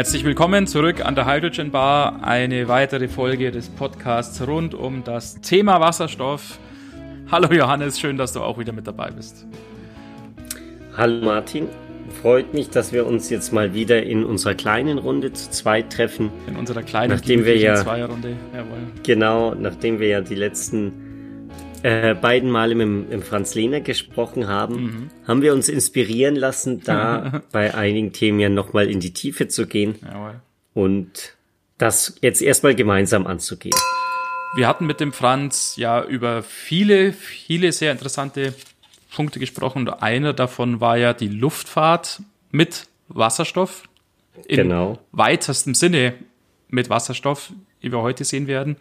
Herzlich willkommen zurück an der Hydrogen Bar. Eine weitere Folge des Podcasts rund um das Thema Wasserstoff. Hallo Johannes, schön, dass du auch wieder mit dabei bist. Hallo Martin, freut mich, dass wir uns jetzt mal wieder in unserer kleinen Runde zu zweit treffen. In unserer kleinen nachdem wir ja, Zweierrunde, jawohl. Genau, nachdem wir ja die letzten äh, beiden Male mit, mit Franz Lehner gesprochen haben, mhm. haben wir uns inspirieren lassen, da bei einigen Themen ja nochmal in die Tiefe zu gehen jawohl. und das jetzt erstmal gemeinsam anzugehen. Wir hatten mit dem Franz ja über viele, viele sehr interessante Punkte gesprochen und einer davon war ja die Luftfahrt mit Wasserstoff. Genau. weitestem Sinne mit Wasserstoff, wie wir heute sehen werden.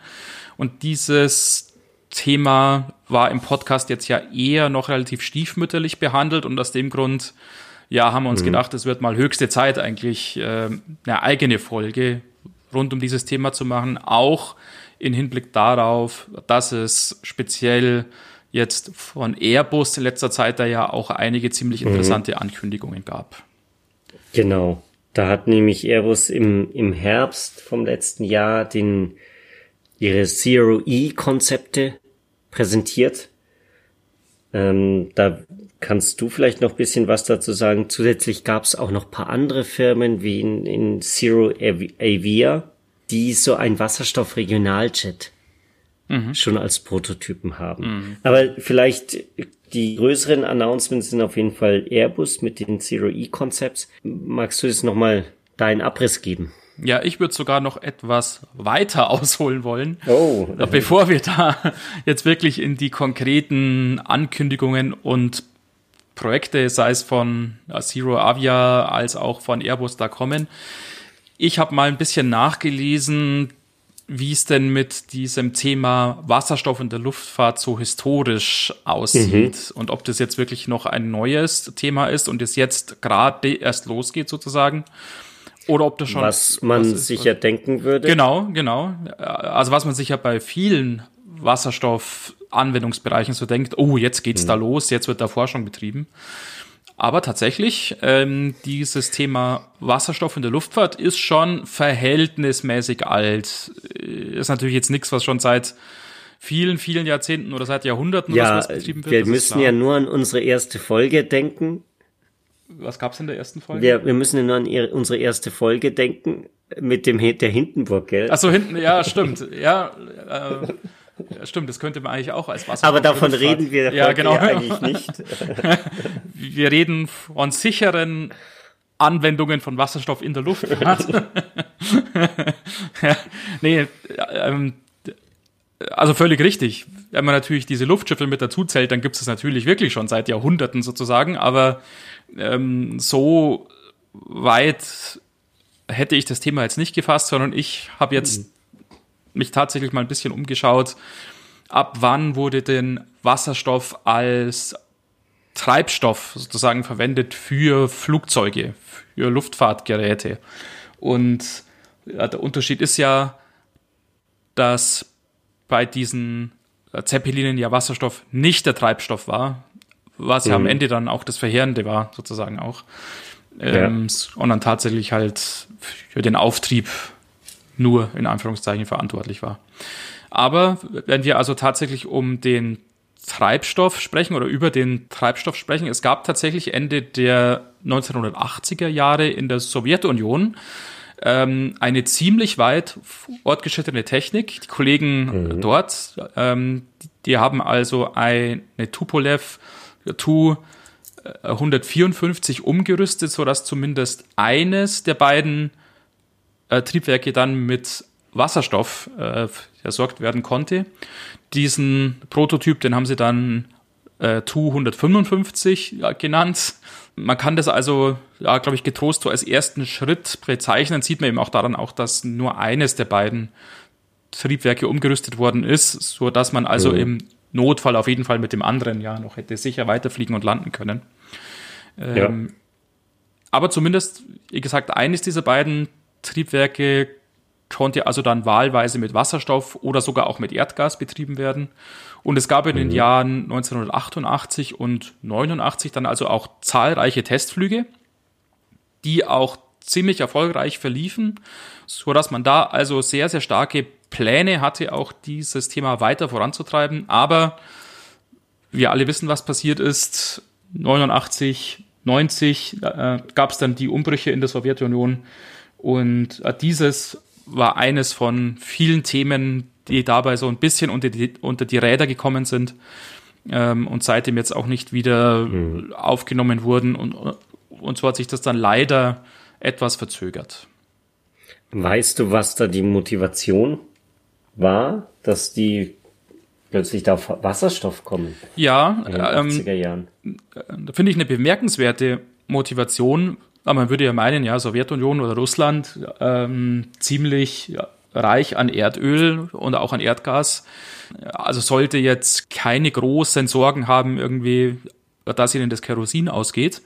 Und dieses Thema war im Podcast jetzt ja eher noch relativ stiefmütterlich behandelt und aus dem Grund, ja, haben wir uns mhm. gedacht, es wird mal höchste Zeit eigentlich äh, eine eigene Folge rund um dieses Thema zu machen, auch in Hinblick darauf, dass es speziell jetzt von Airbus in letzter Zeit da ja auch einige ziemlich mhm. interessante mhm. Ankündigungen gab. Genau. Da hat nämlich Airbus im, im Herbst vom letzten Jahr den, ihre Zero-E-Konzepte präsentiert. Ähm, da kannst du vielleicht noch bisschen was dazu sagen. Zusätzlich gab es auch noch paar andere Firmen wie in, in Zero Avia, die so ein Wasserstoff-Regionaljet mhm. schon als Prototypen haben. Mhm. Aber vielleicht die größeren Announcements sind auf jeden Fall Airbus mit den Zero-E-Concepts. Magst du jetzt nochmal deinen Abriss geben? Ja, ich würde sogar noch etwas weiter ausholen wollen. Oh. Bevor wir da jetzt wirklich in die konkreten Ankündigungen und Projekte, sei es von Zero Avia als auch von Airbus da kommen. Ich habe mal ein bisschen nachgelesen, wie es denn mit diesem Thema Wasserstoff in der Luftfahrt so historisch aussieht mhm. und ob das jetzt wirklich noch ein neues Thema ist und es jetzt gerade erst losgeht sozusagen. Oder ob das schon. Was man was sich ja denken würde. Genau, genau. Also was man sich ja bei vielen Wasserstoffanwendungsbereichen so denkt, oh, jetzt geht's mhm. da los, jetzt wird da Forschung betrieben. Aber tatsächlich, ähm, dieses Thema Wasserstoff in der Luftfahrt ist schon verhältnismäßig alt. Ist natürlich jetzt nichts, was schon seit vielen, vielen Jahrzehnten oder seit Jahrhunderten ja, oder sowas betrieben wird. Wir müssen ja nur an unsere erste Folge denken. Was gab's in der ersten Folge? Wir, wir müssen nur an unsere erste Folge denken mit dem der Hindenburg, gell? Ach so, hinten, ja, stimmt. Ja, äh, ja, stimmt, das könnte man eigentlich auch als Wasser. Aber davon reden wir ja, genau. Eigentlich nicht. wir reden von sicheren Anwendungen von Wasserstoff in der Luft. ja, nee, ähm, also völlig richtig. Wenn man natürlich diese Luftschiffe mit dazu zählt, dann gibt es natürlich wirklich schon seit Jahrhunderten sozusagen, aber ähm, so weit hätte ich das Thema jetzt nicht gefasst, sondern ich habe jetzt mhm mich tatsächlich mal ein bisschen umgeschaut, ab wann wurde denn Wasserstoff als Treibstoff sozusagen verwendet für Flugzeuge, für Luftfahrtgeräte. Und der Unterschied ist ja, dass bei diesen Zeppelinen ja Wasserstoff nicht der Treibstoff war, was mhm. ja am mhm. Ende dann auch das Verheerende war, sozusagen auch. Ähm, ja. Und dann tatsächlich halt für den Auftrieb nur in Anführungszeichen verantwortlich war. Aber wenn wir also tatsächlich um den Treibstoff sprechen oder über den Treibstoff sprechen, es gab tatsächlich Ende der 1980er Jahre in der Sowjetunion ähm, eine ziemlich weit fortgeschrittene Technik. Die Kollegen mhm. dort, ähm, die, die, haben also eine Tupolev Tu 154 umgerüstet, sodass zumindest eines der beiden äh, Triebwerke dann mit Wasserstoff äh, versorgt werden konnte. Diesen Prototyp, den haben sie dann äh, Tu 155 ja, genannt. Man kann das also, ja, glaube ich, getrost so als ersten Schritt bezeichnen. Sieht man eben auch daran auch, dass nur eines der beiden Triebwerke umgerüstet worden ist, so dass man also mhm. im Notfall auf jeden Fall mit dem anderen ja noch hätte sicher weiterfliegen und landen können. Ähm, ja. Aber zumindest, wie gesagt, eines dieser beiden Triebwerke konnte also dann wahlweise mit Wasserstoff oder sogar auch mit Erdgas betrieben werden. Und es gab in den mhm. Jahren 1988 und 89 dann also auch zahlreiche Testflüge, die auch ziemlich erfolgreich verliefen, so dass man da also sehr, sehr starke Pläne hatte, auch dieses Thema weiter voranzutreiben. Aber wir alle wissen, was passiert ist. 89, 90 äh, gab es dann die Umbrüche in der Sowjetunion. Und äh, dieses war eines von vielen Themen, die dabei so ein bisschen unter die, unter die Räder gekommen sind ähm, und seitdem jetzt auch nicht wieder mhm. aufgenommen wurden. Und, und so hat sich das dann leider etwas verzögert. Weißt du, was da die Motivation war, dass die plötzlich da auf Wasserstoff kommen? Ja, in den ähm, 80er Jahren. Da finde ich eine bemerkenswerte Motivation. Aber man würde ja meinen, ja, Sowjetunion oder Russland ähm, ziemlich reich an Erdöl und auch an Erdgas. Also sollte jetzt keine großen Sorgen haben, irgendwie, dass ihnen das Kerosin ausgeht.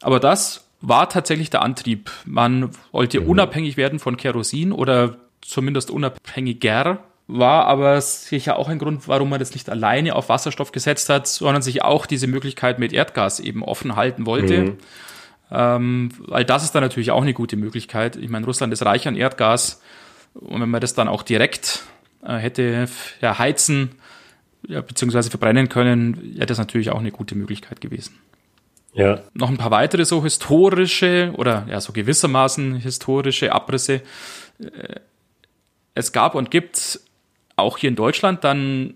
Aber das war tatsächlich der Antrieb. Man wollte mhm. unabhängig werden von Kerosin oder zumindest unabhängiger. War aber sicher auch ein Grund, warum man das nicht alleine auf Wasserstoff gesetzt hat, sondern sich auch diese Möglichkeit mit Erdgas eben offen halten wollte. Mhm. Ähm, weil das ist dann natürlich auch eine gute Möglichkeit. Ich meine, Russland ist reich an Erdgas. Und wenn man das dann auch direkt äh, hätte ja, heizen ja, beziehungsweise verbrennen können, wäre das natürlich auch eine gute Möglichkeit gewesen. Ja. Noch ein paar weitere so historische oder ja so gewissermaßen historische Abrisse. Äh, es gab und gibt auch hier in Deutschland dann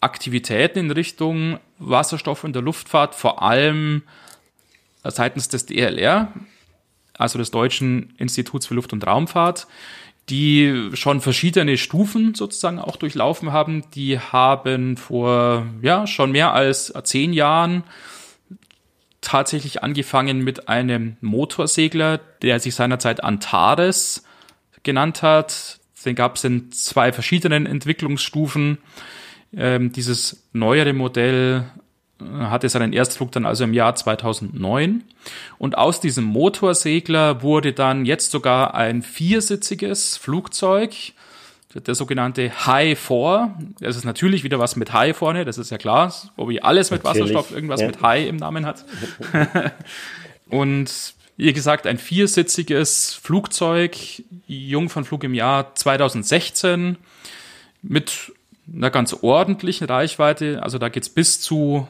Aktivitäten in Richtung Wasserstoff in der Luftfahrt, vor allem seitens des DLR, also des Deutschen Instituts für Luft- und Raumfahrt die schon verschiedene Stufen sozusagen auch durchlaufen haben. Die haben vor ja schon mehr als zehn Jahren tatsächlich angefangen mit einem Motorsegler, der sich seinerzeit Antares genannt hat. Den gab es in zwei verschiedenen Entwicklungsstufen. Ähm, dieses neuere Modell hatte seinen Erstflug dann also im Jahr 2009. Und aus diesem Motorsegler wurde dann jetzt sogar ein viersitziges Flugzeug, der sogenannte High 4. Das ist natürlich wieder was mit High vorne, das ist ja klar, wo wie alles mit natürlich. Wasserstoff irgendwas ja. mit High im Namen hat. Und wie gesagt, ein viersitziges Flugzeug, Jungfernflug im Jahr 2016 mit einer ganz ordentlichen Reichweite. Also da geht's bis zu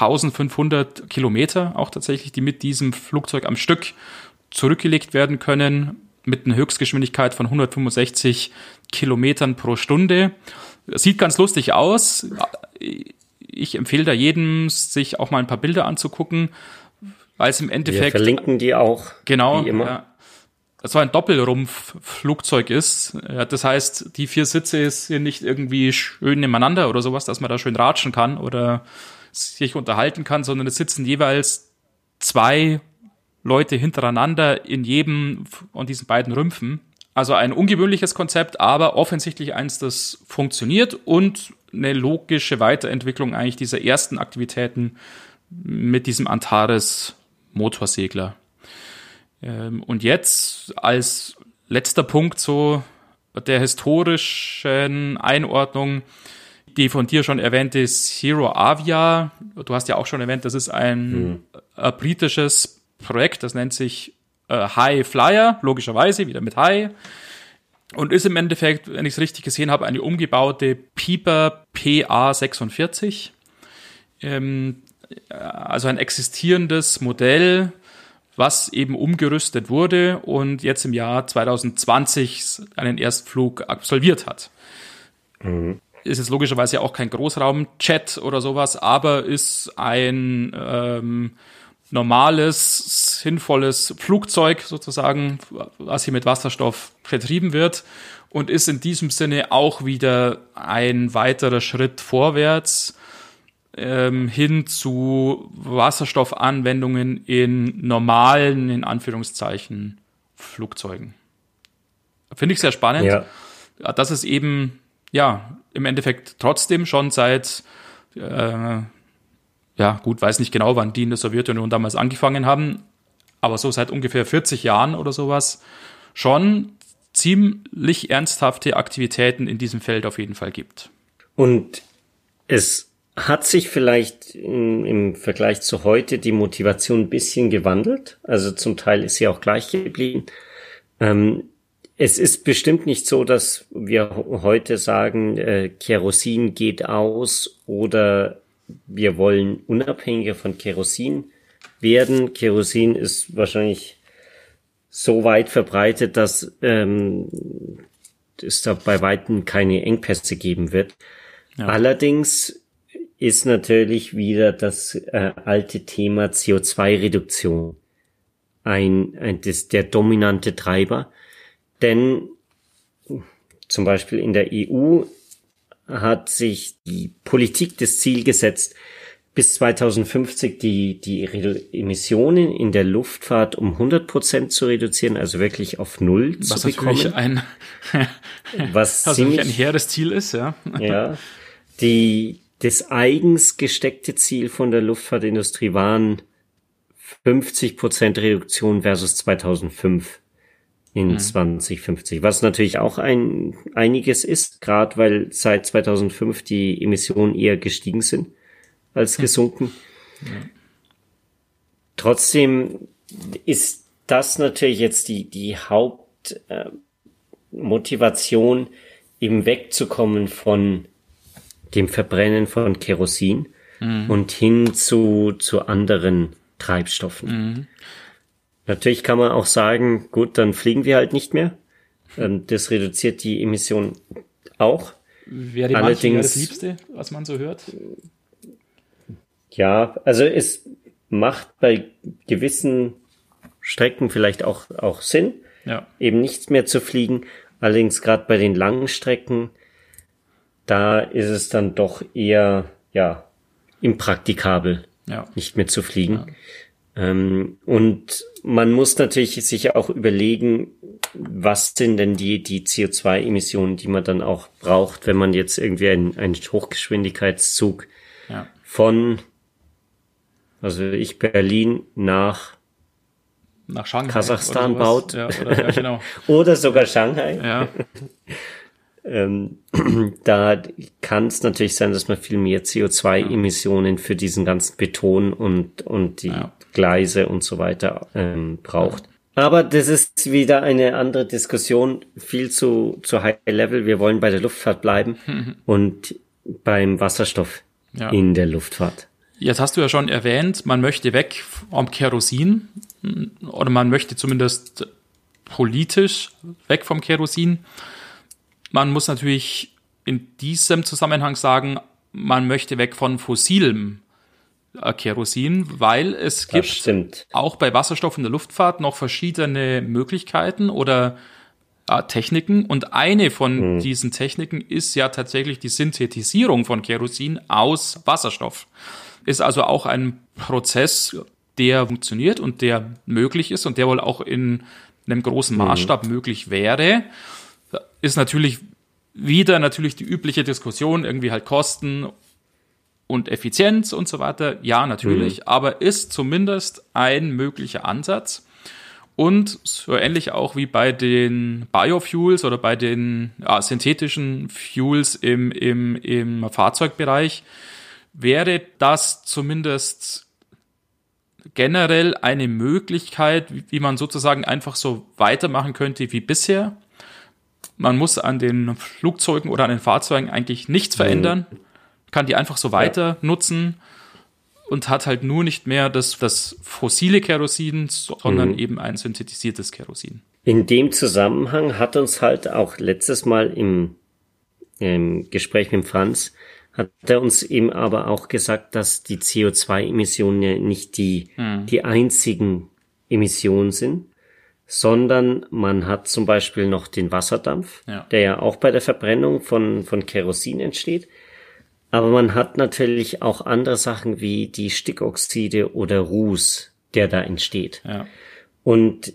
1500 Kilometer auch tatsächlich, die mit diesem Flugzeug am Stück zurückgelegt werden können, mit einer Höchstgeschwindigkeit von 165 Kilometern pro Stunde. Sieht ganz lustig aus. Ich empfehle da jedem, sich auch mal ein paar Bilder anzugucken, weil es im Endeffekt. Wir verlinken die auch. Genau. Wie immer. Ja, so ein Doppelrumpf-Flugzeug ist. Das heißt, die vier Sitze sind nicht irgendwie schön nebeneinander oder sowas, dass man da schön ratschen kann oder sich unterhalten kann, sondern es sitzen jeweils zwei Leute hintereinander in jedem von diesen beiden Rümpfen. Also ein ungewöhnliches Konzept, aber offensichtlich eins, das funktioniert und eine logische Weiterentwicklung eigentlich dieser ersten Aktivitäten mit diesem Antares Motorsegler. Ähm, und jetzt als letzter Punkt so der historischen Einordnung die von dir schon erwähnte Zero Avia, du hast ja auch schon erwähnt, das ist ein mhm. äh, britisches Projekt, das nennt sich äh, High Flyer, logischerweise, wieder mit High. Und ist im Endeffekt, wenn ich es richtig gesehen habe, eine umgebaute Piper PA46. Ähm, also ein existierendes Modell, was eben umgerüstet wurde und jetzt im Jahr 2020 einen Erstflug absolviert hat. Mhm ist jetzt logischerweise auch kein Großraum-Chat oder sowas, aber ist ein ähm, normales, sinnvolles Flugzeug sozusagen, was hier mit Wasserstoff vertrieben wird und ist in diesem Sinne auch wieder ein weiterer Schritt vorwärts ähm, hin zu Wasserstoffanwendungen in normalen, in Anführungszeichen, Flugzeugen. Finde ich sehr spannend. Ja. Das ist eben ja, im Endeffekt trotzdem schon seit, äh, ja, gut, weiß nicht genau, wann die in der Sowjetunion damals angefangen haben, aber so seit ungefähr 40 Jahren oder sowas schon ziemlich ernsthafte Aktivitäten in diesem Feld auf jeden Fall gibt. Und es hat sich vielleicht im, im Vergleich zu heute die Motivation ein bisschen gewandelt. Also zum Teil ist sie auch gleich geblieben. Ähm, es ist bestimmt nicht so, dass wir heute sagen, äh, Kerosin geht aus oder wir wollen unabhängiger von Kerosin werden. Kerosin ist wahrscheinlich so weit verbreitet, dass ähm, es da bei weitem keine Engpässe geben wird. Ja. Allerdings ist natürlich wieder das äh, alte Thema CO2-Reduktion ein, ein das, der dominante Treiber. Denn zum Beispiel in der EU hat sich die Politik das Ziel gesetzt, bis 2050 die, die Emissionen in der Luftfahrt um 100 Prozent zu reduzieren, also wirklich auf Null was zu bekommen. Natürlich ein, was was ziemlich, ein hehres Ziel ist, ja. Ja. Die, das eigens gesteckte Ziel von der Luftfahrtindustrie waren 50 Prozent Reduktion versus 2005 in mhm. 2050, was natürlich auch ein einiges ist, gerade weil seit 2005 die Emissionen eher gestiegen sind als gesunken. Ja. Trotzdem ist das natürlich jetzt die die Hauptmotivation, äh, eben wegzukommen von dem Verbrennen von Kerosin mhm. und hin zu, zu anderen Treibstoffen. Natürlich kann man auch sagen, gut, dann fliegen wir halt nicht mehr. Ähm, das reduziert die Emissionen auch. Wäre die Allerdings, das Liebste, was man so hört? Ja, also es macht bei gewissen Strecken vielleicht auch, auch Sinn, ja. eben nichts mehr zu fliegen. Allerdings gerade bei den langen Strecken da ist es dann doch eher, ja, impraktikabel, ja. nicht mehr zu fliegen. Ja. Ähm, und man muss natürlich sich auch überlegen, was sind denn die, die CO2-Emissionen, die man dann auch braucht, wenn man jetzt irgendwie einen, einen Hochgeschwindigkeitszug ja. von, also ich Berlin nach nach Shanghai Kasachstan baut. Ja, oder, ja, genau. oder sogar Shanghai. Ja. ähm, da kann es natürlich sein, dass man viel mehr CO2-Emissionen für diesen ganzen Beton und, und die ja. Gleise und so weiter ähm, braucht. Aber das ist wieder eine andere Diskussion, viel zu, zu high level. Wir wollen bei der Luftfahrt bleiben und beim Wasserstoff ja. in der Luftfahrt. Jetzt hast du ja schon erwähnt, man möchte weg vom Kerosin oder man möchte zumindest politisch weg vom Kerosin. Man muss natürlich in diesem Zusammenhang sagen, man möchte weg von fossilem Kerosin, weil es gibt auch bei Wasserstoff in der Luftfahrt noch verschiedene Möglichkeiten oder äh, Techniken. Und eine von mhm. diesen Techniken ist ja tatsächlich die Synthetisierung von Kerosin aus Wasserstoff. Ist also auch ein Prozess, der funktioniert und der möglich ist und der wohl auch in einem großen mhm. Maßstab mhm. möglich wäre ist natürlich wieder natürlich die übliche Diskussion, irgendwie halt Kosten und Effizienz und so weiter. Ja, natürlich, mhm. aber ist zumindest ein möglicher Ansatz. Und so ähnlich auch wie bei den Biofuels oder bei den ja, synthetischen Fuels im, im, im Fahrzeugbereich wäre das zumindest generell eine Möglichkeit, wie man sozusagen einfach so weitermachen könnte wie bisher. Man muss an den Flugzeugen oder an den Fahrzeugen eigentlich nichts verändern, kann die einfach so weiter ja. nutzen und hat halt nur nicht mehr das, das fossile Kerosin, sondern mhm. eben ein synthetisiertes Kerosin. In dem Zusammenhang hat uns halt auch letztes Mal im, im Gespräch mit Franz, hat er uns eben aber auch gesagt, dass die CO2-Emissionen ja nicht die, mhm. die einzigen Emissionen sind, sondern man hat zum Beispiel noch den Wasserdampf, ja. der ja auch bei der Verbrennung von, von Kerosin entsteht. Aber man hat natürlich auch andere Sachen wie die Stickoxide oder Ruß, der da entsteht. Ja. Und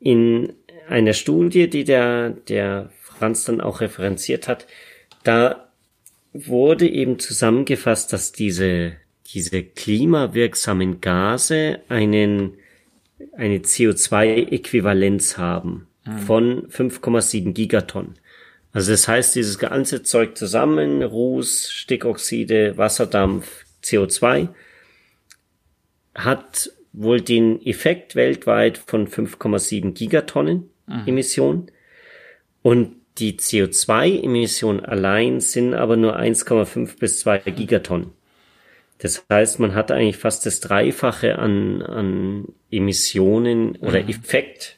in einer Studie, die der, der Franz dann auch referenziert hat, da wurde eben zusammengefasst, dass diese, diese klimawirksamen Gase einen eine CO2-Äquivalenz haben mhm. von 5,7 Gigaton. Also das heißt, dieses ganze Zeug zusammen, Ruß, Stickoxide, Wasserdampf, CO2, hat wohl den Effekt weltweit von 5,7 Gigatonnen mhm. Emissionen. Und die CO2-Emissionen allein sind aber nur 1,5 bis 2 Gigatonnen. Das heißt, man hat eigentlich fast das Dreifache an, an Emissionen oder mhm. Effekt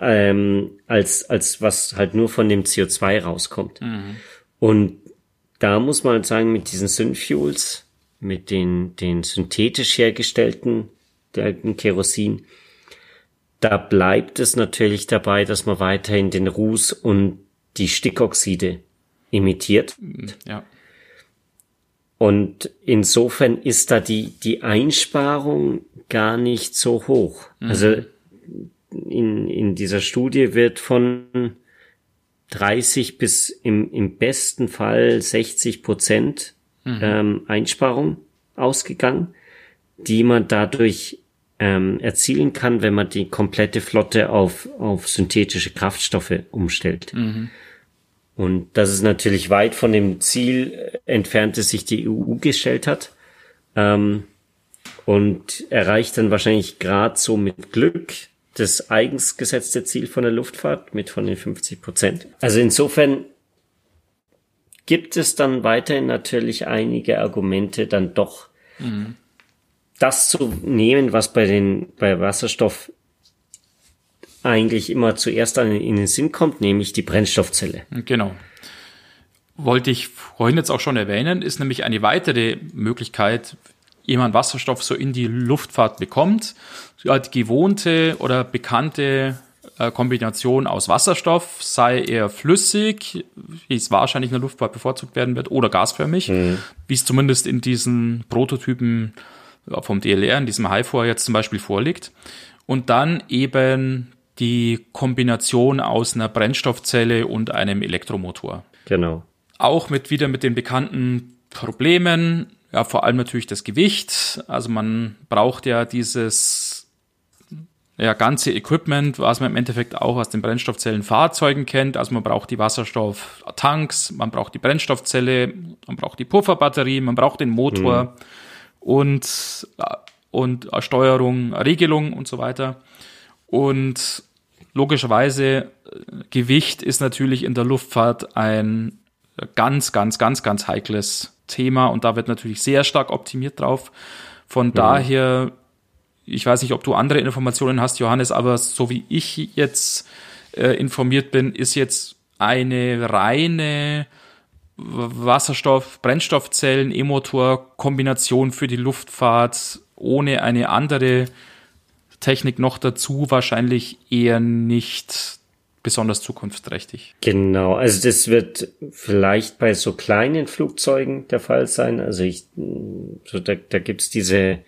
ähm, als, als was halt nur von dem CO2 rauskommt. Mhm. Und da muss man halt sagen, mit diesen Synfuels, mit den, den synthetisch hergestellten Kerosin, da bleibt es natürlich dabei, dass man weiterhin den Ruß und die Stickoxide emittiert. Ja. Und insofern ist da die, die Einsparung gar nicht so hoch. Mhm. Also in, in dieser Studie wird von 30 bis im, im besten Fall 60 Prozent mhm. ähm, Einsparung ausgegangen, die man dadurch ähm, erzielen kann, wenn man die komplette Flotte auf, auf synthetische Kraftstoffe umstellt. Mhm. Und das ist natürlich weit von dem Ziel entfernt, das sich die EU gestellt hat. Ähm, und erreicht dann wahrscheinlich gerade so mit Glück das eigens gesetzte Ziel von der Luftfahrt mit von den 50 Prozent. Also insofern gibt es dann weiterhin natürlich einige Argumente, dann doch mhm. das zu nehmen, was bei den, bei Wasserstoff eigentlich immer zuerst an, in den Sinn kommt, nämlich die Brennstoffzelle. Genau. Wollte ich vorhin jetzt auch schon erwähnen, ist nämlich eine weitere Möglichkeit, jemand Wasserstoff so in die Luftfahrt bekommt, die gewohnte oder bekannte äh, Kombination aus Wasserstoff, sei er flüssig, wie es wahrscheinlich in der Luftfahrt bevorzugt werden wird, oder gasförmig, mhm. wie es zumindest in diesen Prototypen vom DLR, in diesem HIFOR jetzt zum Beispiel vorliegt. Und dann eben die Kombination aus einer Brennstoffzelle und einem Elektromotor. Genau. Auch mit wieder mit den bekannten Problemen, ja, vor allem natürlich das Gewicht. Also man braucht ja dieses ja, ganze Equipment, was man im Endeffekt auch aus den Brennstoffzellenfahrzeugen kennt. Also man braucht die Wasserstofftanks, man braucht die Brennstoffzelle, man braucht die Pufferbatterie, man braucht den Motor mhm. und, und Steuerung, Regelung und so weiter. Und logischerweise, Gewicht ist natürlich in der Luftfahrt ein ganz, ganz, ganz, ganz heikles Thema und da wird natürlich sehr stark optimiert drauf. Von mhm. daher, ich weiß nicht, ob du andere Informationen hast, Johannes, aber so wie ich jetzt äh, informiert bin, ist jetzt eine reine Wasserstoff, Brennstoffzellen, E-Motor Kombination für die Luftfahrt ohne eine andere Technik noch dazu wahrscheinlich eher nicht besonders zukunftsträchtig. Genau, also das wird vielleicht bei so kleinen Flugzeugen der Fall sein. Also ich, so da, da gibt's diese,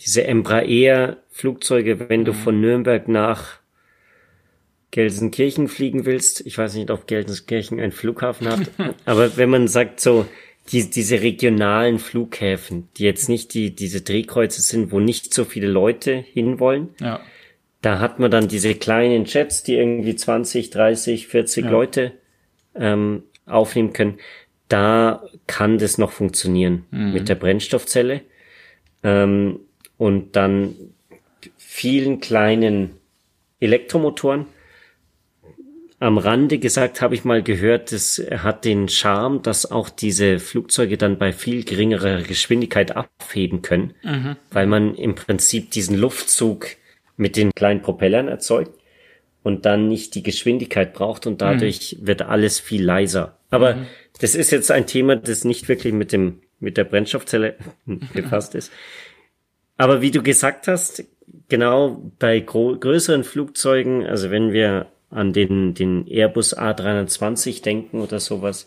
diese Embraer-Flugzeuge, wenn du mhm. von Nürnberg nach Gelsenkirchen fliegen willst. Ich weiß nicht, ob Gelsenkirchen einen Flughafen hat, aber wenn man sagt so, die, diese regionalen Flughäfen, die jetzt nicht die, diese Drehkreuze sind, wo nicht so viele Leute hinwollen, ja da hat man dann diese kleinen Jets, die irgendwie 20, 30, 40 ja. Leute ähm, aufnehmen können. Da kann das noch funktionieren mhm. mit der Brennstoffzelle. Ähm, und dann vielen kleinen Elektromotoren. Am Rande gesagt habe ich mal gehört, das hat den Charme, dass auch diese Flugzeuge dann bei viel geringerer Geschwindigkeit abheben können, mhm. weil man im Prinzip diesen Luftzug mit den kleinen Propellern erzeugt und dann nicht die Geschwindigkeit braucht und dadurch mhm. wird alles viel leiser. Aber mhm. das ist jetzt ein Thema, das nicht wirklich mit dem, mit der Brennstoffzelle befasst ist. Aber wie du gesagt hast, genau bei größeren Flugzeugen, also wenn wir an den, den Airbus A320 denken oder sowas,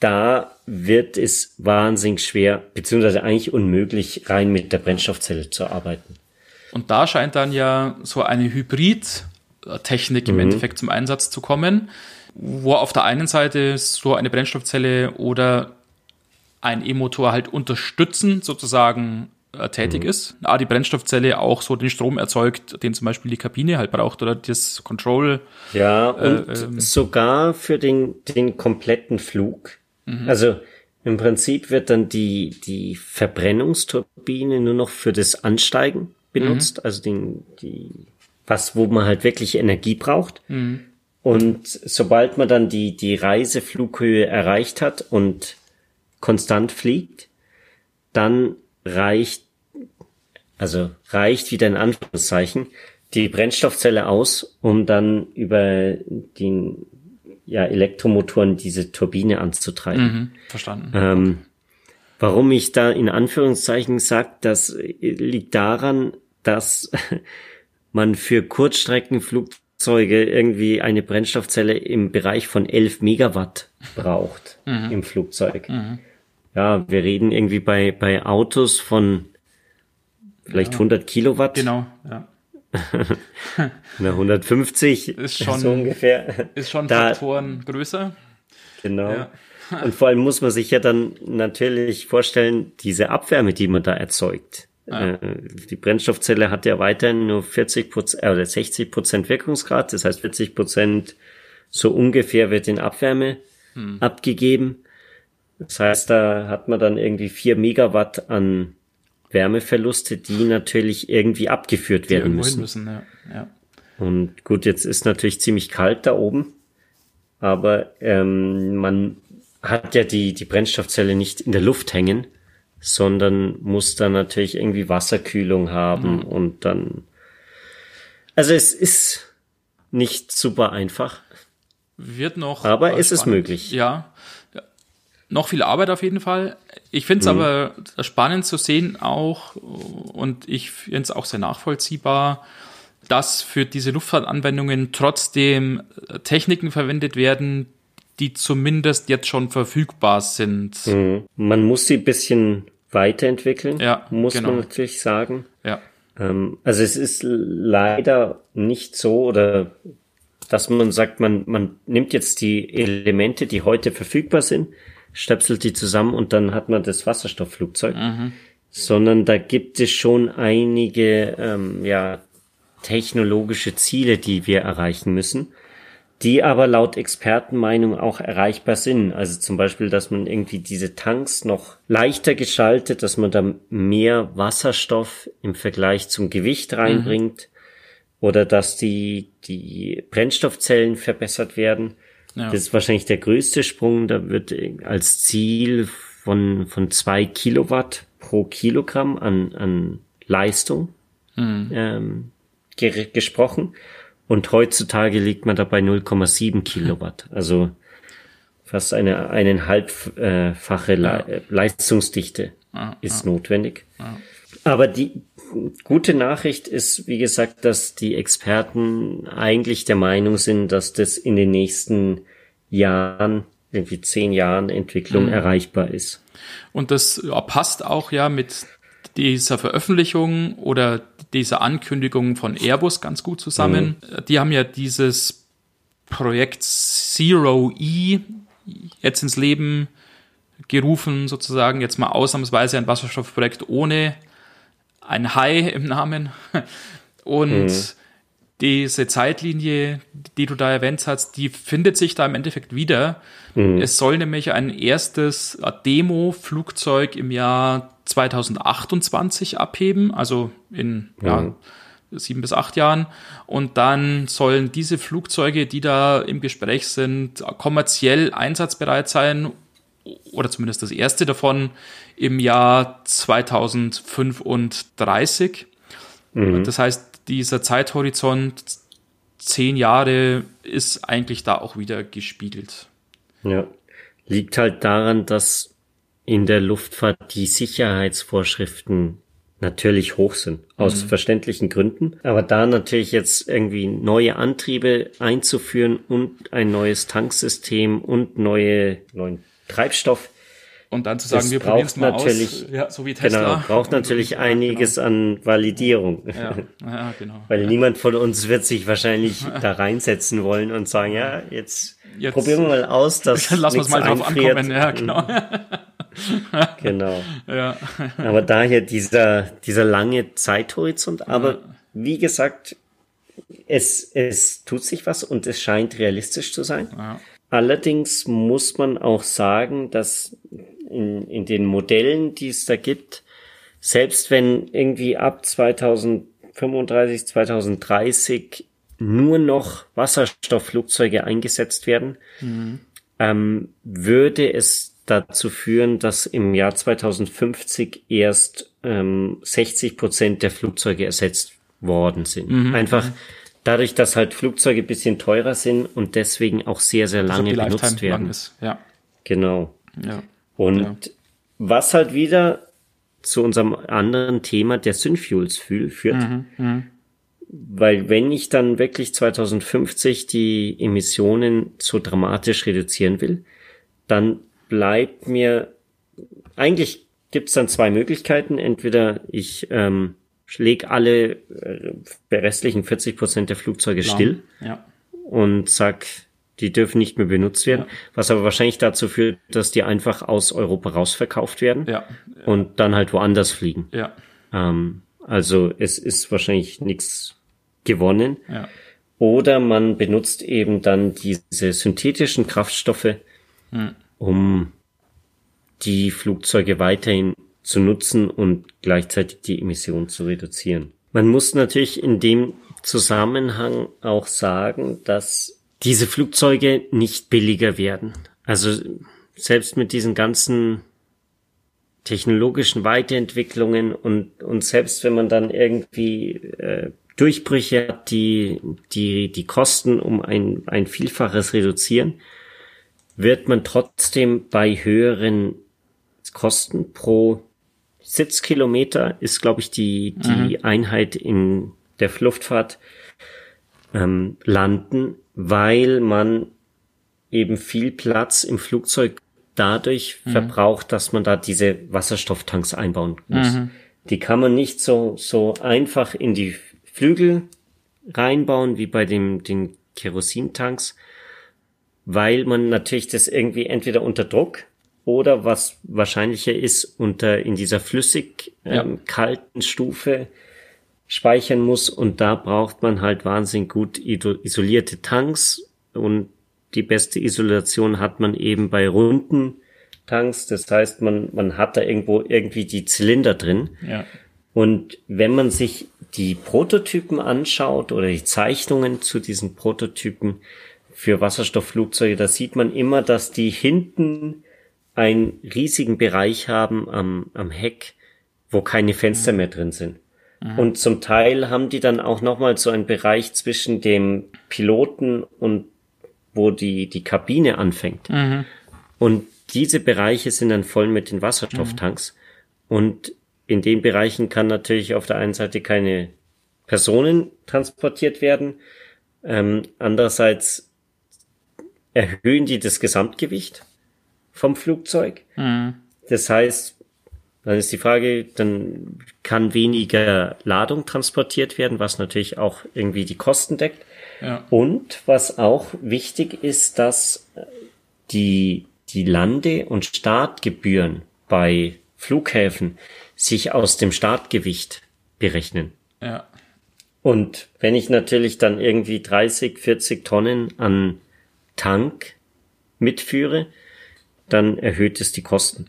da wird es wahnsinnig schwer, beziehungsweise eigentlich unmöglich, rein mit der Brennstoffzelle zu arbeiten. Und da scheint dann ja so eine Hybrid-Technik im mhm. Endeffekt zum Einsatz zu kommen, wo auf der einen Seite so eine Brennstoffzelle oder ein E-Motor halt unterstützen, sozusagen äh, tätig mhm. ist. A, die Brennstoffzelle auch so den Strom erzeugt, den zum Beispiel die Kabine halt braucht oder das Control. Ja, und äh, ähm, sogar für den, den kompletten Flug. Mhm. Also im Prinzip wird dann die, die Verbrennungsturbine nur noch für das Ansteigen benutzt, mhm. also den, die, was, wo man halt wirklich Energie braucht. Mhm. Und sobald man dann die, die Reiseflughöhe erreicht hat und konstant fliegt, dann reicht, also reicht wieder in Anführungszeichen, die Brennstoffzelle aus, um dann über den ja, Elektromotoren diese Turbine anzutreiben. Mhm, verstanden. Ähm, warum ich da in Anführungszeichen sage, das liegt daran, dass man für Kurzstreckenflugzeuge irgendwie eine Brennstoffzelle im Bereich von 11 Megawatt braucht mhm. im Flugzeug. Mhm. Ja, wir reden irgendwie bei, bei Autos von vielleicht ja. 100 Kilowatt. Genau, ja. Na, 150 ist schon, so ungefähr. Ist schon da, Faktoren größer. Genau. Ja. Und vor allem muss man sich ja dann natürlich vorstellen, diese Abwärme, die man da erzeugt. Ja. Äh, die Brennstoffzelle hat ja weiterhin nur 40 Prozent äh, oder 60 Prozent Wirkungsgrad. Das heißt, 40 Prozent so ungefähr wird in Abwärme hm. abgegeben. Das heißt, da hat man dann irgendwie vier Megawatt an Wärmeverluste, die natürlich irgendwie abgeführt werden müssen. müssen ja. Ja. Und gut, jetzt ist natürlich ziemlich kalt da oben, aber ähm, man hat ja die, die Brennstoffzelle nicht in der Luft hängen, sondern muss dann natürlich irgendwie Wasserkühlung haben mhm. und dann. Also es ist nicht super einfach. Wird noch. Aber es ist möglich. Ja. Noch viel Arbeit auf jeden Fall. Ich finde es mhm. aber spannend zu sehen auch und ich finde es auch sehr nachvollziehbar, dass für diese Luftfahrtanwendungen trotzdem Techniken verwendet werden, die zumindest jetzt schon verfügbar sind. Mhm. Man muss sie bisschen weiterentwickeln, ja, muss genau. man natürlich sagen. Ja. Ähm, also es ist leider nicht so oder dass man sagt, man, man nimmt jetzt die Elemente, die heute verfügbar sind, stöpselt die zusammen und dann hat man das Wasserstoffflugzeug. Mhm. Sondern da gibt es schon einige ähm, ja, technologische Ziele, die wir erreichen müssen, die aber laut Expertenmeinung auch erreichbar sind. Also zum Beispiel, dass man irgendwie diese Tanks noch leichter geschaltet, dass man da mehr Wasserstoff im Vergleich zum Gewicht reinbringt mhm. oder dass die, die Brennstoffzellen verbessert werden. Ja. Das ist wahrscheinlich der größte Sprung. Da wird als Ziel von, von zwei Kilowatt pro Kilogramm an, an Leistung mhm. ähm, ge gesprochen. Und heutzutage liegt man dabei 0,7 Kilowatt. Also fast eine eineinhalbfache ja. Le Leistungsdichte ja, ist ja. notwendig. Aber die gute Nachricht ist, wie gesagt, dass die Experten eigentlich der Meinung sind, dass das in den nächsten Jahren, irgendwie zehn Jahren Entwicklung mhm. erreichbar ist. Und das passt auch ja mit dieser Veröffentlichung oder dieser Ankündigung von Airbus ganz gut zusammen. Mhm. Die haben ja dieses Projekt Zero E jetzt ins Leben gerufen, sozusagen jetzt mal ausnahmsweise ein Wasserstoffprojekt ohne ein Hai im Namen. Und mhm. diese Zeitlinie, die du da erwähnt hast, die findet sich da im Endeffekt wieder. Mhm. Es soll nämlich ein erstes Demo-Flugzeug im Jahr 2028 abheben, also in mhm. ja, sieben bis acht Jahren. Und dann sollen diese Flugzeuge, die da im Gespräch sind, kommerziell einsatzbereit sein oder zumindest das erste davon im Jahr 2035. Mhm. Das heißt, dieser Zeithorizont zehn Jahre ist eigentlich da auch wieder gespiegelt. Ja, liegt halt daran, dass in der Luftfahrt die Sicherheitsvorschriften natürlich hoch sind, aus mhm. verständlichen Gründen. Aber da natürlich jetzt irgendwie neue Antriebe einzuführen und ein neues Tanksystem und neue, neuen Treibstoff. Und dann zu sagen, wir probieren es mal natürlich, aus, ja, so wie Tesla. Genau, braucht natürlich und, einiges genau. an Validierung. Ja, ja genau. Weil niemand von uns wird sich wahrscheinlich da reinsetzen wollen und sagen, ja, jetzt, jetzt probieren wir mal aus, dass Lass uns mal drauf einfriert. ankommen, ja, genau. genau. Ja. Aber daher dieser, dieser lange Zeithorizont. Aber wie gesagt, es, es tut sich was und es scheint realistisch zu sein. Ja. Allerdings muss man auch sagen, dass in, in den Modellen, die es da gibt, selbst wenn irgendwie ab 2035, 2030 nur noch Wasserstoffflugzeuge eingesetzt werden, ähm, würde es dazu führen, dass im Jahr 2050 erst ähm, 60 Prozent der Flugzeuge ersetzt worden sind. Einfach dadurch, dass halt Flugzeuge bisschen teurer sind und deswegen auch sehr, sehr lange die benutzt werden. Ja. Genau. Ja. Und Ja. was halt wieder zu unserem anderen Thema der Synfuels führt. Mhm, Weil wenn ich dann wirklich 2050 die Emissionen so dramatisch reduzieren will, dann bleibt mir, eigentlich gibt's dann zwei Möglichkeiten. Entweder ich ähm, schläg alle äh, restlichen 40 Prozent der Flugzeuge still Ja. und sag, die dürfen nicht mehr benutzt werden, was aber wahrscheinlich dazu führt, dass die einfach aus Europa rausverkauft werden Ja. und dann halt woanders fliegen. Ja. Ähm, also es ist wahrscheinlich nichts gewonnen. Ja. Oder man benutzt eben dann diese synthetischen Kraftstoffe, um die Flugzeuge weiterhin zu nutzen und gleichzeitig die Emissionen zu reduzieren. Man muss natürlich in dem Zusammenhang auch sagen, dass diese Flugzeuge nicht billiger werden. Also selbst mit diesen ganzen technologischen Weiterentwicklungen und, und selbst wenn man dann irgendwie äh, Durchbrüche hat, die, die die Kosten um ein, ein Vielfaches reduzieren, wird man trotzdem bei höheren Kosten pro Sitzkilometer ist, glaube ich, die, die Einheit in der Luftfahrt ähm, landen, weil man eben viel Platz im Flugzeug dadurch verbraucht, dass man da diese Wasserstofftanks einbauen muss. Die kann man nicht so, so einfach in die Flügel reinbauen wie bei dem, den Kerosintanks, weil man natürlich das irgendwie entweder unter Druck oder was wahrscheinlicher ist, unter in dieser flüssig Ja. ähm, kalten Stufe speichern muss und da braucht man halt wahnsinnig gut isolierte Tanks und die beste Isolation hat man eben bei runden Tanks. Das heißt, man, man hat da irgendwo irgendwie die Zylinder drin. Ja. Und wenn man sich die Prototypen anschaut oder die Zeichnungen zu diesen Prototypen für Wasserstoffflugzeuge, da sieht man immer, dass die hinten einen riesigen Bereich haben am, am Heck, wo keine Fenster mehr drin sind. Und zum Teil haben die dann auch nochmal so einen Bereich zwischen dem Piloten und wo die, die Kabine anfängt. Und diese Bereiche sind dann voll mit den Wasserstofftanks. Und in den Bereichen kann natürlich auf der einen Seite keine Personen transportiert werden. Ähm, andererseits erhöhen die das Gesamtgewicht vom Flugzeug. Das heißt, dann ist die Frage, dann kann weniger Ladung transportiert werden, was natürlich auch irgendwie die Kosten deckt. Ja. Und was auch wichtig ist, dass die, die Lande- und Startgebühren bei Flughäfen sich aus dem Startgewicht berechnen. Ja. Und wenn ich natürlich dann irgendwie 30, 40 Tonnen an Tank mitführe, dann erhöht es die Kosten.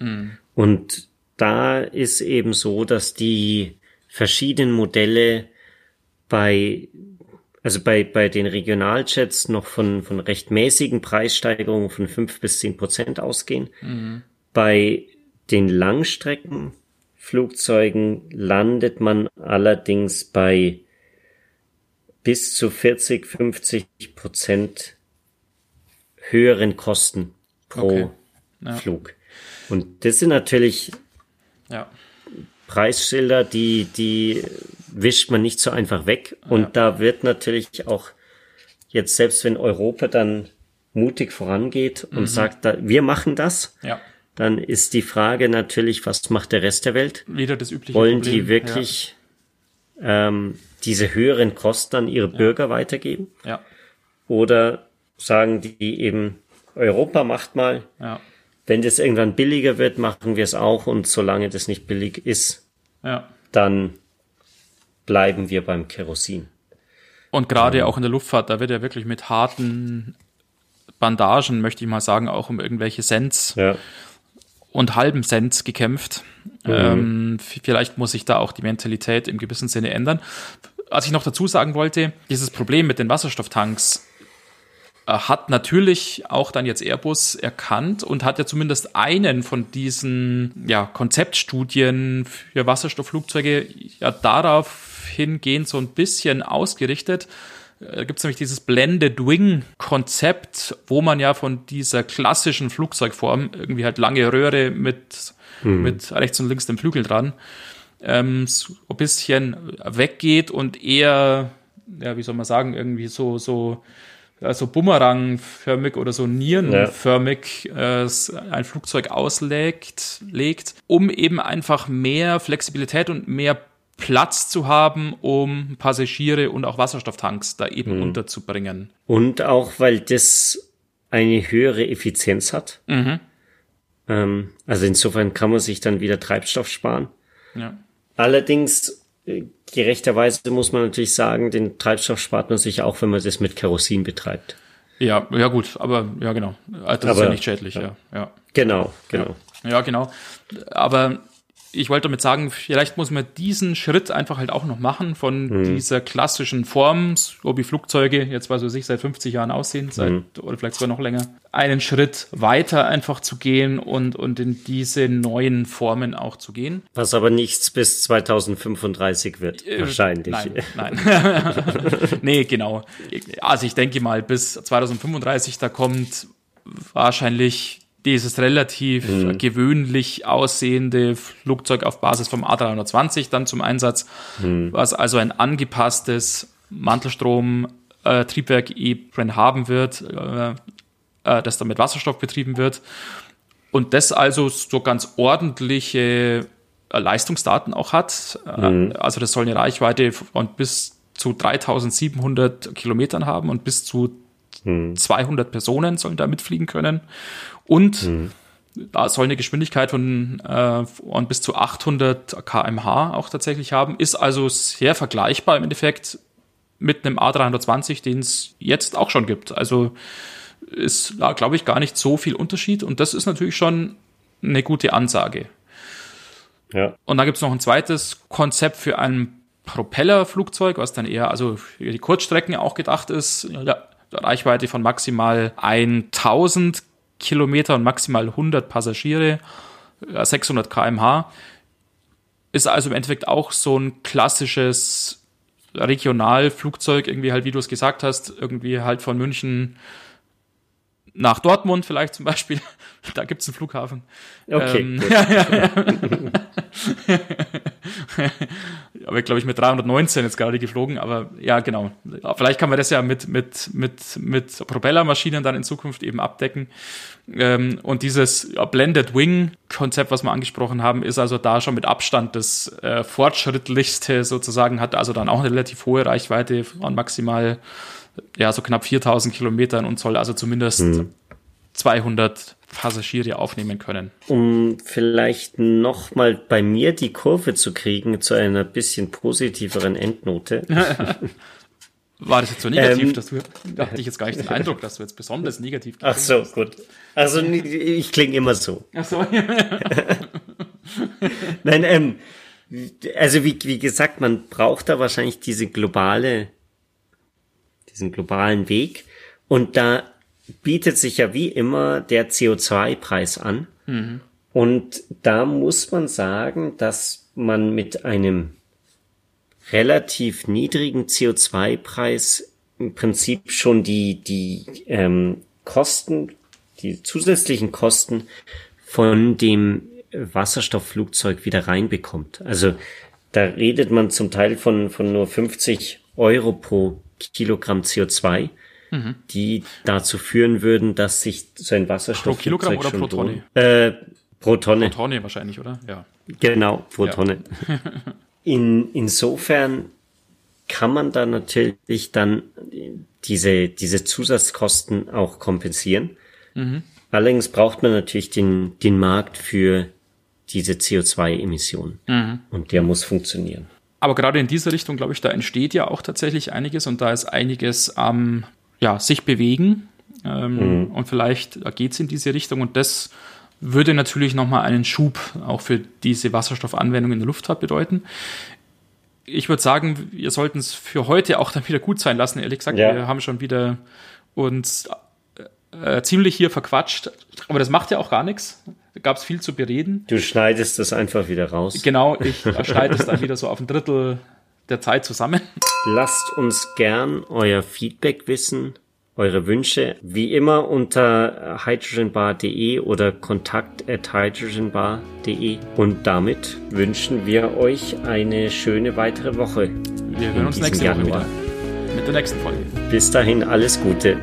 Und da ist eben so, dass die verschiedenen Modelle bei, also bei, bei den Regionaljets noch von, von recht mäßigen Preissteigerungen von fünf bis zehn Prozent ausgehen. Bei den Langstreckenflugzeugen landet man allerdings bei bis zu 40, 50 Prozent höheren Kosten pro Okay. Ja. Flug. Und das sind natürlich Ja. Preisschilder, die, die wischt man nicht so einfach weg. Und da wird natürlich auch jetzt, selbst wenn Europa dann mutig vorangeht und sagt, da, wir machen das, Ja. dann ist die Frage natürlich, was macht der Rest der Welt? Wieder das übliche Wollen Problem. die wirklich ähm, diese höheren Kosten an ihre Bürger weitergeben? Ja. Oder sagen die eben, Europa macht mal, Ja. wenn das irgendwann billiger wird, machen wir es auch und solange das nicht billig ist, Ja. dann bleiben wir beim Kerosin. Und gerade auch in der Luftfahrt, da wird ja wirklich mit harten Bandagen, möchte ich mal sagen, auch um irgendwelche Cents Ja. und halben Cents gekämpft. Ähm, v- vielleicht muss sich da auch die Mentalität im gewissen Sinne ändern. Was ich noch dazu sagen wollte, dieses Problem mit den Wasserstofftanks hat natürlich auch dann jetzt Airbus erkannt und hat ja zumindest einen von diesen ja, Konzeptstudien für Wasserstoffflugzeuge ja darauf hingehend so ein bisschen ausgerichtet. Da gibt es nämlich dieses Blended Wing Konzept, wo man ja von dieser klassischen Flugzeugform irgendwie halt lange Röhre mit, mit rechts und links dem Flügel dran, ähm, so ein bisschen weggeht und eher, ja, wie soll man sagen, irgendwie so, so, ja, so bumerangförmig oder so nierenförmig äh, ein Flugzeug auslegt, legt, um eben einfach mehr Flexibilität und mehr Platz zu haben, um Passagiere und auch Wasserstofftanks da eben unterzubringen. Und auch, weil das eine höhere Effizienz hat. Mhm. Ähm, also insofern kann man sich dann wieder Treibstoff sparen. Ja. Allerdings, gerechterweise muss man natürlich sagen, den Treibstoff spart man sich auch, wenn man das mit Kerosin betreibt. Ja, ja gut, aber ja genau. Das ist Aber- ja nicht schädlich, ja. ja. Genau, genau. Ja, genau. Aber ich wollte damit sagen, vielleicht muss man diesen Schritt einfach halt auch noch machen von dieser klassischen Form, so wie Flugzeuge jetzt was weiß ich seit 50 Jahren aussehen, seit oder vielleicht sogar noch länger, einen Schritt weiter einfach zu gehen und und in diese neuen Formen auch zu gehen. Was aber nichts bis 2035 wird, Äh, wahrscheinlich. Nein, nein. nee, genau. Also ich denke mal, bis 2035, da kommt wahrscheinlich dieses relativ gewöhnlich aussehende Flugzeug auf Basis vom A320 dann zum Einsatz, was also ein angepasstes Mantelstrom-Triebwerk eben haben wird, äh, äh, das dann mit Wasserstoff betrieben wird. Und das also so ganz ordentliche äh, Leistungsdaten auch hat. Äh, Also das soll eine Reichweite von bis zu 3700 Kilometern haben und bis zu 200 Personen sollen da mitfliegen können. Und da soll eine Geschwindigkeit von, äh, von bis zu 800 kmh auch tatsächlich haben. Ist also sehr vergleichbar im Endeffekt mit einem A320, den es jetzt auch schon gibt. Also ist da, glaube ich, gar nicht so viel Unterschied. Und das ist natürlich schon eine gute Ansage. Ja. Und dann gibt es noch ein zweites Konzept für ein Propellerflugzeug, was dann eher also für die Kurzstrecken auch gedacht ist. Ja, Reichweite von maximal 1000 Kilometer und maximal 100 Passagiere, ja, 600 kmh. Ist also im Endeffekt auch so ein klassisches Regionalflugzeug, irgendwie halt, wie du es gesagt hast, irgendwie halt von München nach Dortmund vielleicht zum Beispiel. Da gibt's einen Flughafen. Okay. Ähm, gut. aber glaube ich mit 319 jetzt gerade geflogen, aber ja, genau. Vielleicht kann man das ja mit, mit, mit, mit Propellermaschinen dann in Zukunft eben abdecken. Ähm, und dieses Blended Wing Konzept, was wir angesprochen haben, ist also da schon mit Abstand das äh, fortschrittlichste sozusagen, hat also dann auch eine relativ hohe Reichweite von maximal, ja, so knapp 4000 Kilometern und soll also zumindest 200 Passagiere aufnehmen können. um vielleicht noch mal bei mir die Kurve zu kriegen zu einer bisschen positiveren Endnote. War das jetzt so negativ, Ähm, dass du, da hatte ich jetzt gar nicht den Eindruck, dass du jetzt besonders negativ Ach so, gut. Also ich klinge immer so. Ach so. Nein, ähm, also wie, wie gesagt, man braucht da wahrscheinlich diese globale, diesen globalen Weg. Und da bietet sich ja wie immer der CO2-Preis an. Und da muss man sagen, dass man mit einem relativ niedrigen CO2-Preis im Prinzip schon die, die ähm, Kosten, die zusätzlichen Kosten von dem Wasserstoffflugzeug wieder reinbekommt. Also da redet man zum Teil von, von nur 50 Euro pro Kilogramm CO2, die dazu führen würden, dass sich so ein Wasserstoffflugzeug Kilogramm oder schon pro Tonne? Äh, pro Tonne. Tonne wahrscheinlich, oder? Ja. Genau, pro Ja. Tonne. In, insofern kann man da natürlich dann diese, diese Zusatzkosten auch kompensieren. Allerdings braucht man natürlich den, den Markt für diese CO2-Emissionen. Mhm. Und der muss funktionieren. Aber gerade in dieser Richtung, glaube ich, da entsteht ja auch tatsächlich einiges und da ist einiges am ja, sich bewegen. Ähm, mhm. Und vielleicht geht es in diese Richtung und das würde natürlich nochmal einen Schub auch für diese Wasserstoffanwendung in der Luftfahrt bedeuten. Ich würde sagen, wir sollten es für heute auch dann wieder gut sein lassen. Ehrlich gesagt, ja. wir haben schon wieder uns äh, ziemlich hier verquatscht, aber das macht ja auch gar nichts. Da gab es viel zu bereden. Du schneidest das einfach wieder raus. Genau, ich schneide es dann wieder so auf ein Drittel der Zeit zusammen. Lasst uns gern euer Feedback wissen, eure Wünsche, wie immer unter hydrogenbar.de oder kontakt at hydrogenbar.de. Und damit wünschen wir euch eine schöne weitere Woche. Wir hören uns nächste Januar. Woche wieder mit der nächsten Folge. Bis dahin alles Gute.